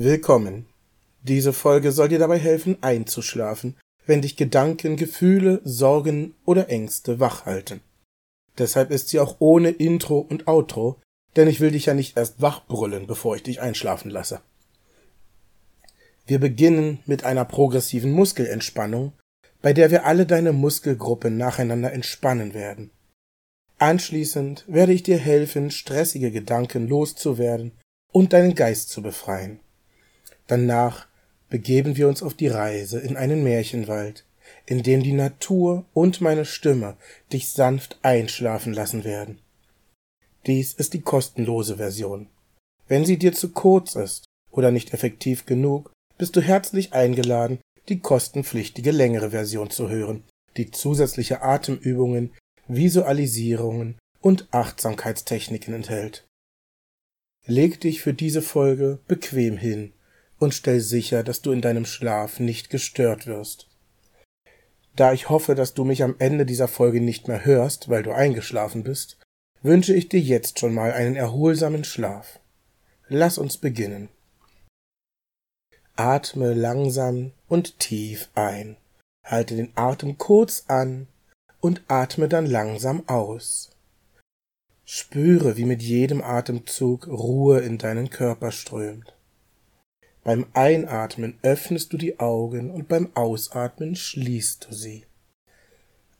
Willkommen. Diese Folge soll dir dabei helfen, einzuschlafen, wenn dich Gedanken, Gefühle, Sorgen oder Ängste wach halten. Deshalb ist sie auch ohne Intro und Outro, denn ich will dich ja nicht erst wachbrüllen, bevor ich dich einschlafen lasse. Wir beginnen mit einer progressiven Muskelentspannung, bei der wir alle deine Muskelgruppen nacheinander entspannen werden. Anschließend werde ich dir helfen, stressige Gedanken loszuwerden und deinen Geist zu befreien. Danach begeben wir uns auf die Reise in einen Märchenwald, in dem die Natur und meine Stimme dich sanft einschlafen lassen werden. Dies ist die kostenlose Version. Wenn sie dir zu kurz ist oder nicht effektiv genug, bist du herzlich eingeladen, die kostenpflichtige längere Version zu hören, die zusätzliche Atemübungen, Visualisierungen und Achtsamkeitstechniken enthält. Leg dich für diese Folge bequem hin und stell sicher, dass du in deinem Schlaf nicht gestört wirst. Da ich hoffe, dass du mich am Ende dieser Folge nicht mehr hörst, weil du eingeschlafen bist, wünsche ich dir jetzt schon mal einen erholsamen Schlaf. Lass uns beginnen. Atme langsam und tief ein. Halte den Atem kurz an und atme dann langsam aus. Spüre, wie mit jedem Atemzug Ruhe in deinen Körper strömt. Beim Einatmen öffnest du die Augen und beim Ausatmen schließt du sie.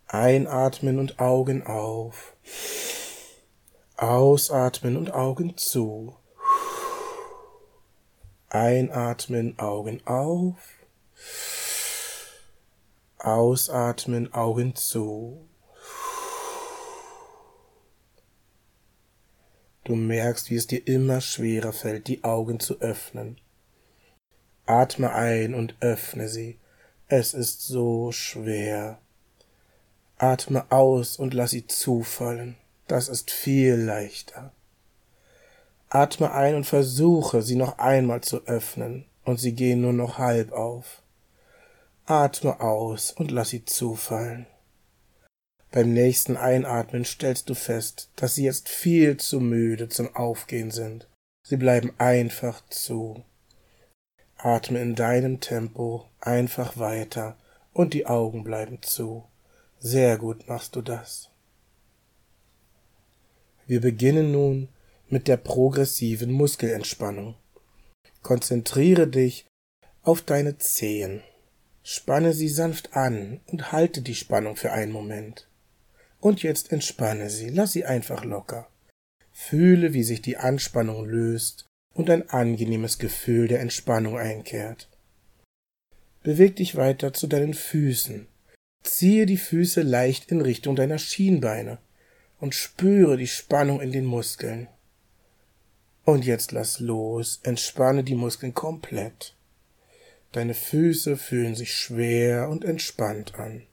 Einatmen und Augen auf. Ausatmen und Augen zu. Einatmen, Augen auf. Ausatmen, Augen zu. Du merkst, wie es dir immer schwerer fällt, die Augen zu öffnen. Atme ein und öffne sie. Es ist so schwer. Atme aus und lass sie zufallen. Das ist viel leichter. Atme ein und versuche, sie noch einmal zu öffnen, und sie gehen nur noch halb auf. Atme aus und lass sie zufallen. Beim nächsten Einatmen stellst du fest, dass sie jetzt viel zu müde zum Aufgehen sind. Sie bleiben einfach zu. Atme in deinem Tempo einfach weiter und die Augen bleiben zu. Sehr gut machst du das. Wir beginnen nun mit der progressiven Muskelentspannung. Konzentriere dich auf deine Zehen. Spanne sie sanft an und halte die Spannung für einen Moment. Und jetzt entspanne sie, lass sie einfach locker. Fühle, wie sich die Anspannung löst und ein angenehmes Gefühl der Entspannung einkehrt. Beweg dich weiter zu deinen Füßen. Ziehe die Füße leicht in Richtung deiner Schienbeine und spüre die Spannung in den Muskeln. Und jetzt lass los, entspanne die Muskeln komplett. Deine Füße fühlen sich schwer und entspannt an.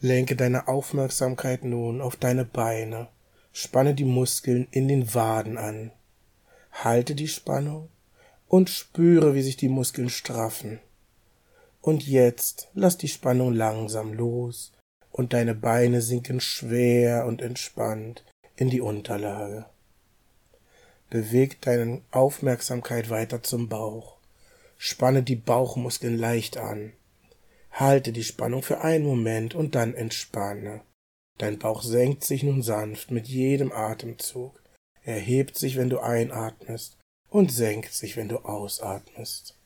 Lenke deine Aufmerksamkeit nun auf deine Beine, spanne die Muskeln in den Waden an. Halte die Spannung und spüre, wie sich die Muskeln straffen. Und jetzt lass die Spannung langsam los und deine Beine sinken schwer und entspannt in die Unterlage. Beweg deine Aufmerksamkeit weiter zum Bauch. Spanne die Bauchmuskeln leicht an. Halte die Spannung für einen Moment und dann entspanne. Dein Bauch senkt sich nun sanft mit jedem Atemzug. Er hebt sich, wenn du einatmest, und senkt sich, wenn du ausatmest.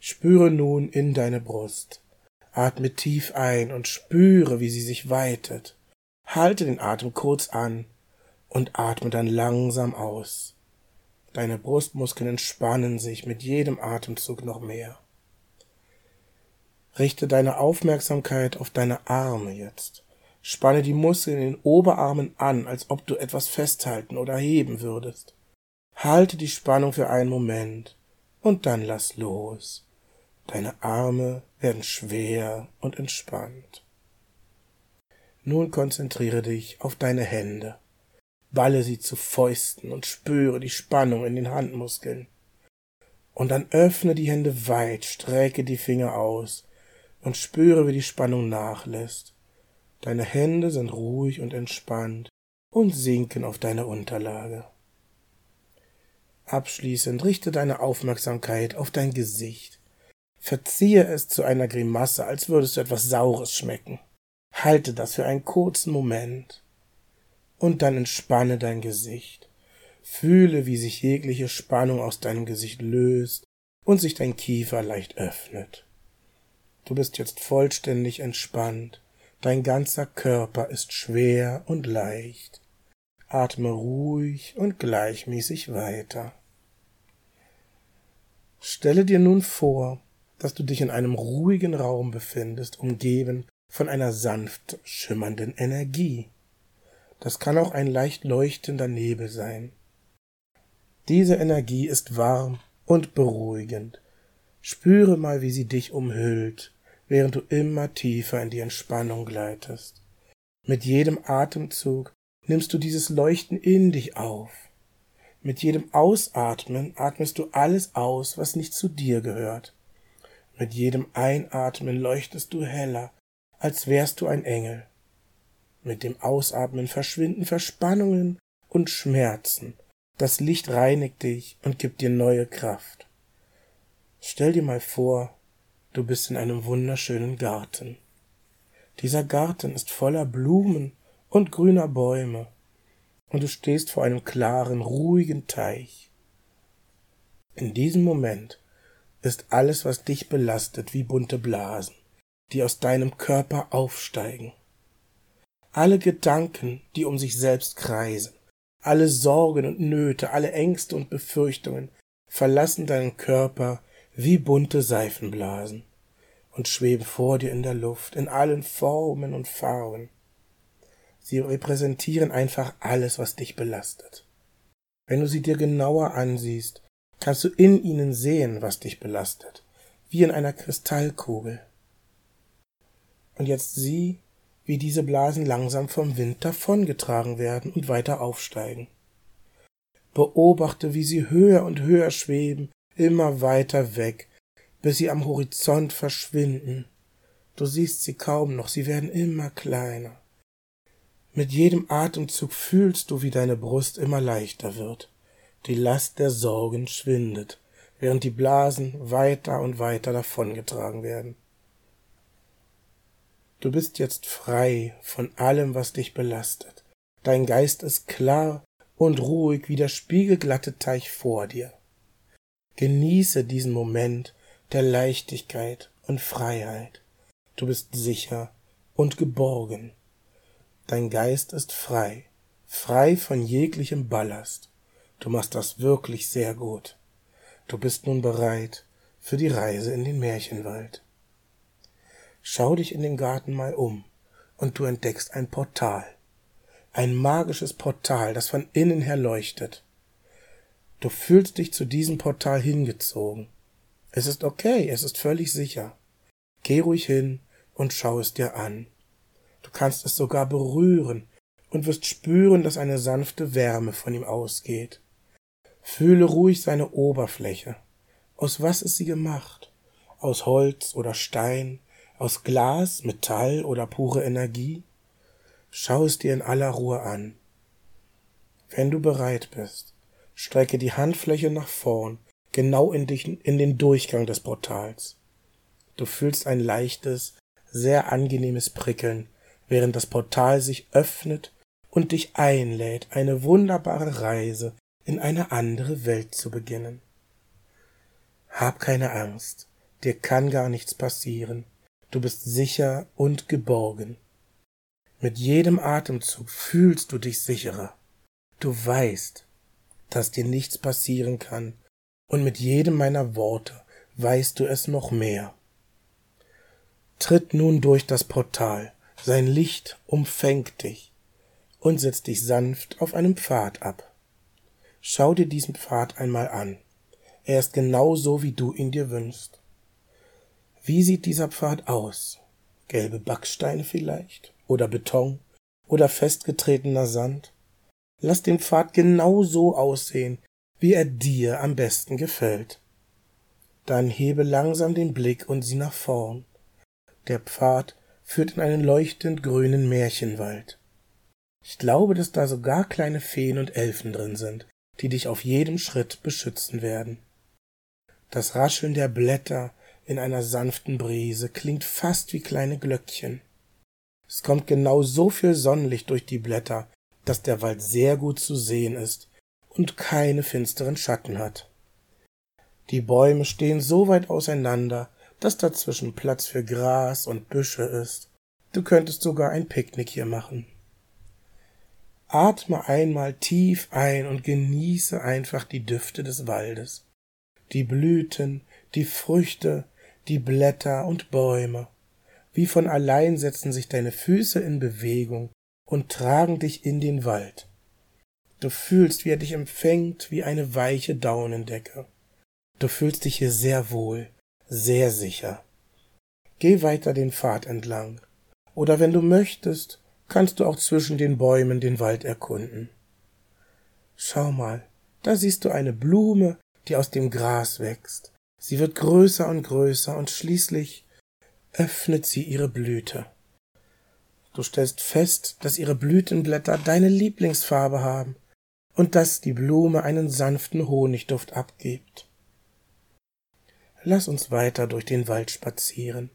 Spüre nun in deine Brust. Atme tief ein und spüre, wie sie sich weitet. Halte den Atem kurz an und atme dann langsam aus. Deine Brustmuskeln entspannen sich mit jedem Atemzug noch mehr. Richte deine Aufmerksamkeit auf deine Arme jetzt. Spanne die Muskeln in den Oberarmen an, als ob du etwas festhalten oder heben würdest. Halte die Spannung für einen Moment und dann lass los. Deine Arme werden schwer und entspannt. Nun konzentriere dich auf deine Hände. Balle sie zu Fäusten und spüre die Spannung in den Handmuskeln. Und dann öffne die Hände weit, strecke die Finger aus und spüre, wie die Spannung nachlässt. Deine Hände sind ruhig und entspannt und sinken auf deine Unterlage. Abschließend richte deine Aufmerksamkeit auf dein Gesicht. Verziehe es zu einer Grimasse, als würdest du etwas Saures schmecken. Halte das für einen kurzen Moment. Und dann entspanne dein Gesicht. Fühle, wie sich jegliche Spannung aus deinem Gesicht löst und sich dein Kiefer leicht öffnet. Du bist jetzt vollständig entspannt. Dein ganzer Körper ist schwer und leicht. Atme ruhig und gleichmäßig weiter. Stelle dir nun vor, dass du dich in einem ruhigen Raum befindest, umgeben von einer sanft schimmernden Energie. Das kann auch ein leicht leuchtender Nebel sein. Diese Energie ist warm und beruhigend. Spüre mal, wie sie dich umhüllt, während du immer tiefer in die Entspannung gleitest. Mit jedem Atemzug nimmst du dieses Leuchten in dich auf. Mit jedem Ausatmen atmest du alles aus, was nicht zu dir gehört. Mit jedem Einatmen leuchtest du heller, als wärst du ein Engel. Mit dem Ausatmen verschwinden Verspannungen und Schmerzen. Das Licht reinigt dich und gibt dir neue Kraft. Stell dir mal vor, du bist in einem wunderschönen Garten. Dieser Garten ist voller Blumen und grüner Bäume, und du stehst vor einem klaren, ruhigen Teich. In diesem Moment ist alles, was dich belastet, wie bunte Blasen, die aus deinem Körper aufsteigen. Alle Gedanken, die um sich selbst kreisen, alle Sorgen und Nöte, alle Ängste und Befürchtungen verlassen deinen Körper wie bunte Seifenblasen und schweben vor dir in der Luft in allen Formen und Farben. Sie repräsentieren einfach alles, was dich belastet. Wenn du sie dir genauer ansiehst, kannst du in ihnen sehen, was dich belastet, wie in einer Kristallkugel. Und jetzt sieh, wie diese Blasen langsam vom Wind davongetragen werden und weiter aufsteigen. Beobachte, wie sie höher und höher schweben, immer weiter weg, bis sie am Horizont verschwinden. Du siehst sie kaum noch, sie werden immer kleiner. Mit jedem Atemzug fühlst du, wie deine Brust immer leichter wird die Last der Sorgen schwindet, während die Blasen weiter und weiter davongetragen werden. Du bist jetzt frei von allem, was dich belastet. Dein Geist ist klar und ruhig wie der spiegelglatte Teich vor dir. Genieße diesen Moment der Leichtigkeit und Freiheit. Du bist sicher und geborgen. Dein Geist ist frei, frei von jeglichem Ballast. Du machst das wirklich sehr gut. Du bist nun bereit für die Reise in den Märchenwald. Schau dich in dem Garten mal um und du entdeckst ein Portal. Ein magisches Portal, das von innen her leuchtet. Du fühlst dich zu diesem Portal hingezogen. Es ist okay, es ist völlig sicher. Geh ruhig hin und schau es dir an. Du kannst es sogar berühren und wirst spüren, dass eine sanfte Wärme von ihm ausgeht. Fühle ruhig seine Oberfläche. Aus was ist sie gemacht? Aus Holz oder Stein? Aus Glas, Metall oder pure Energie? Schau es dir in aller Ruhe an. Wenn du bereit bist, strecke die Handfläche nach vorn, genau in, dich, in den Durchgang des Portals. Du fühlst ein leichtes, sehr angenehmes Prickeln, während das Portal sich öffnet und dich einlädt, eine wunderbare Reise in eine andere Welt zu beginnen. Hab keine Angst, dir kann gar nichts passieren, du bist sicher und geborgen. Mit jedem Atemzug fühlst du dich sicherer. Du weißt, dass dir nichts passieren kann, und mit jedem meiner Worte weißt du es noch mehr. Tritt nun durch das Portal, sein Licht umfängt dich und setzt dich sanft auf einem Pfad ab. Schau dir diesen Pfad einmal an. Er ist genau so, wie du ihn dir wünschst. Wie sieht dieser Pfad aus? Gelbe Backsteine vielleicht? Oder Beton? Oder festgetretener Sand? Lass den Pfad genau so aussehen, wie er dir am besten gefällt. Dann hebe langsam den Blick und sieh nach vorn. Der Pfad führt in einen leuchtend grünen Märchenwald. Ich glaube, dass da sogar kleine Feen und Elfen drin sind, die dich auf jedem Schritt beschützen werden. Das Rascheln der Blätter in einer sanften Brise klingt fast wie kleine Glöckchen. Es kommt genau so viel Sonnenlicht durch die Blätter, dass der Wald sehr gut zu sehen ist und keine finsteren Schatten hat. Die Bäume stehen so weit auseinander, dass dazwischen Platz für Gras und Büsche ist. Du könntest sogar ein Picknick hier machen. Atme einmal tief ein und genieße einfach die Düfte des Waldes. Die Blüten, die Früchte, die Blätter und Bäume. Wie von allein setzen sich deine Füße in Bewegung und tragen dich in den Wald. Du fühlst, wie er dich empfängt wie eine weiche Daunendecke. Du fühlst dich hier sehr wohl, sehr sicher. Geh weiter den Pfad entlang. Oder wenn du möchtest, kannst du auch zwischen den Bäumen den Wald erkunden. Schau mal, da siehst du eine Blume, die aus dem Gras wächst. Sie wird größer und größer und schließlich öffnet sie ihre Blüte. Du stellst fest, dass ihre Blütenblätter deine Lieblingsfarbe haben und dass die Blume einen sanften Honigduft abgibt. Lass uns weiter durch den Wald spazieren.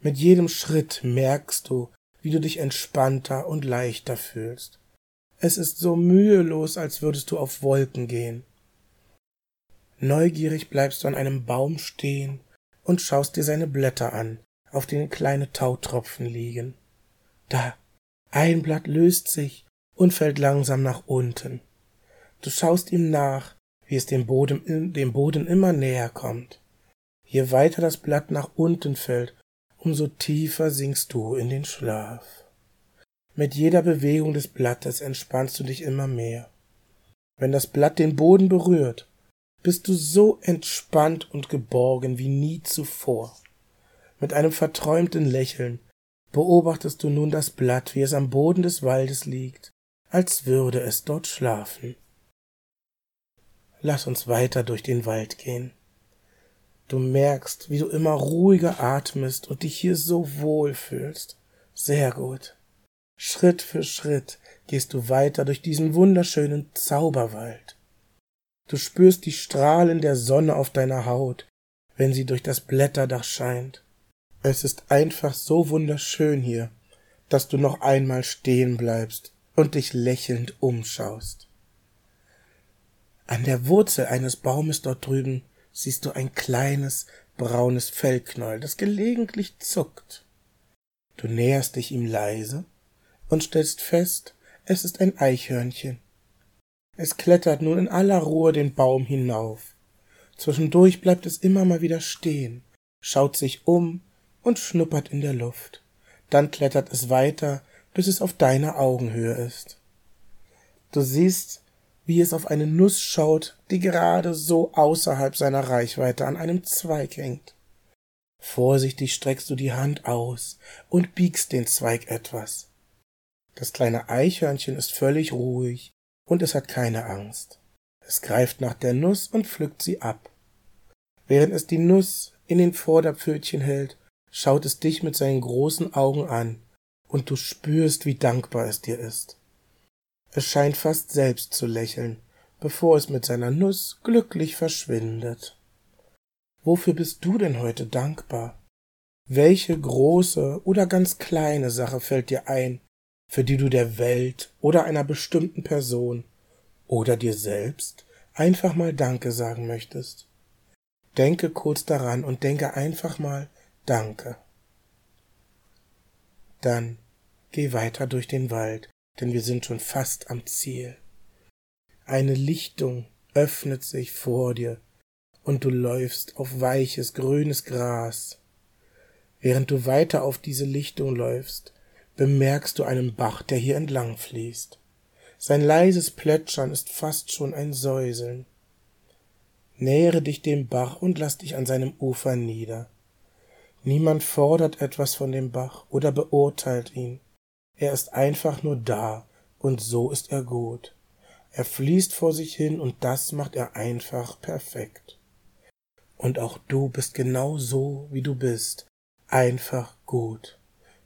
Mit jedem Schritt merkst du, wie du dich entspannter und leichter fühlst. Es ist so mühelos, als würdest du auf Wolken gehen. Neugierig bleibst du an einem Baum stehen und schaust dir seine Blätter an, auf denen kleine Tautropfen liegen. Da, ein Blatt löst sich und fällt langsam nach unten. Du schaust ihm nach, wie es dem Boden, dem Boden immer näher kommt. Je weiter das Blatt nach unten fällt, umso tiefer sinkst du in den Schlaf. Mit jeder Bewegung des Blattes entspannst du dich immer mehr. Wenn das Blatt den Boden berührt, bist du so entspannt und geborgen wie nie zuvor. Mit einem verträumten Lächeln beobachtest du nun das Blatt, wie es am Boden des Waldes liegt, als würde es dort schlafen. Lass uns weiter durch den Wald gehen. Du merkst, wie du immer ruhiger atmest und dich hier so wohl fühlst. Sehr gut. Schritt für Schritt gehst du weiter durch diesen wunderschönen Zauberwald. Du spürst die Strahlen der Sonne auf deiner Haut, wenn sie durch das Blätterdach scheint. Es ist einfach so wunderschön hier, dass du noch einmal stehen bleibst und dich lächelnd umschaust. An der Wurzel eines Baumes dort drüben siehst du ein kleines, braunes Fellknäuel, das gelegentlich zuckt. Du näherst dich ihm leise und stellst fest, es ist ein Eichhörnchen. Es klettert nun in aller Ruhe den Baum hinauf. Zwischendurch bleibt es immer mal wieder stehen, schaut sich um und schnuppert in der Luft. Dann klettert es weiter, bis es auf deiner Augenhöhe ist. Du siehst, wie es auf eine Nuss schaut, die gerade so außerhalb seiner Reichweite an einem Zweig hängt. Vorsichtig streckst du die Hand aus und biegst den Zweig etwas. Das kleine Eichhörnchen ist völlig ruhig und es hat keine Angst. Es greift nach der Nuss und pflückt sie ab. Während es die Nuss in den Vorderpfötchen hält, schaut es dich mit seinen großen Augen an, und du spürst, wie dankbar es dir ist. Es scheint fast selbst zu lächeln, bevor es mit seiner Nuss glücklich verschwindet. Wofür bist du denn heute dankbar? Welche große oder ganz kleine Sache fällt dir ein, für die du der Welt oder einer bestimmten Person oder dir selbst einfach mal Danke sagen möchtest? Denke kurz daran und denke einfach mal Danke. Dann geh weiter durch den Wald denn wir sind schon fast am Ziel. Eine Lichtung öffnet sich vor dir und du läufst auf weiches, grünes Gras. Während du weiter auf diese Lichtung läufst, bemerkst du einen Bach, der hier entlang fließt. Sein leises Plätschern ist fast schon ein Säuseln. Nähere dich dem Bach und lass dich an seinem Ufer nieder. Niemand fordert etwas von dem Bach oder beurteilt ihn. Er ist einfach nur da, und so ist er gut. Er fließt vor sich hin, und das macht er einfach perfekt. Und auch du bist genau so, wie du bist, einfach gut.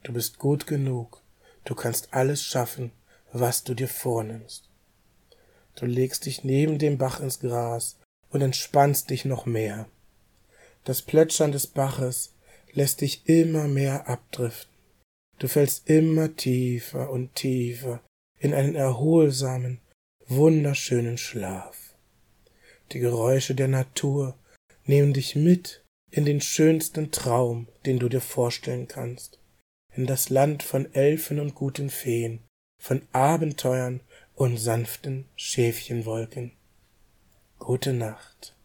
Du bist gut genug, du kannst alles schaffen, was du dir vornimmst. Du legst dich neben dem Bach ins Gras und entspannst dich noch mehr. Das Plätschern des Baches lässt dich immer mehr abdriften. Du fällst immer tiefer und tiefer in einen erholsamen, wunderschönen Schlaf. Die Geräusche der Natur nehmen dich mit in den schönsten Traum, den du dir vorstellen kannst, in das Land von Elfen und guten Feen, von Abenteuern und sanften Schäfchenwolken. Gute Nacht.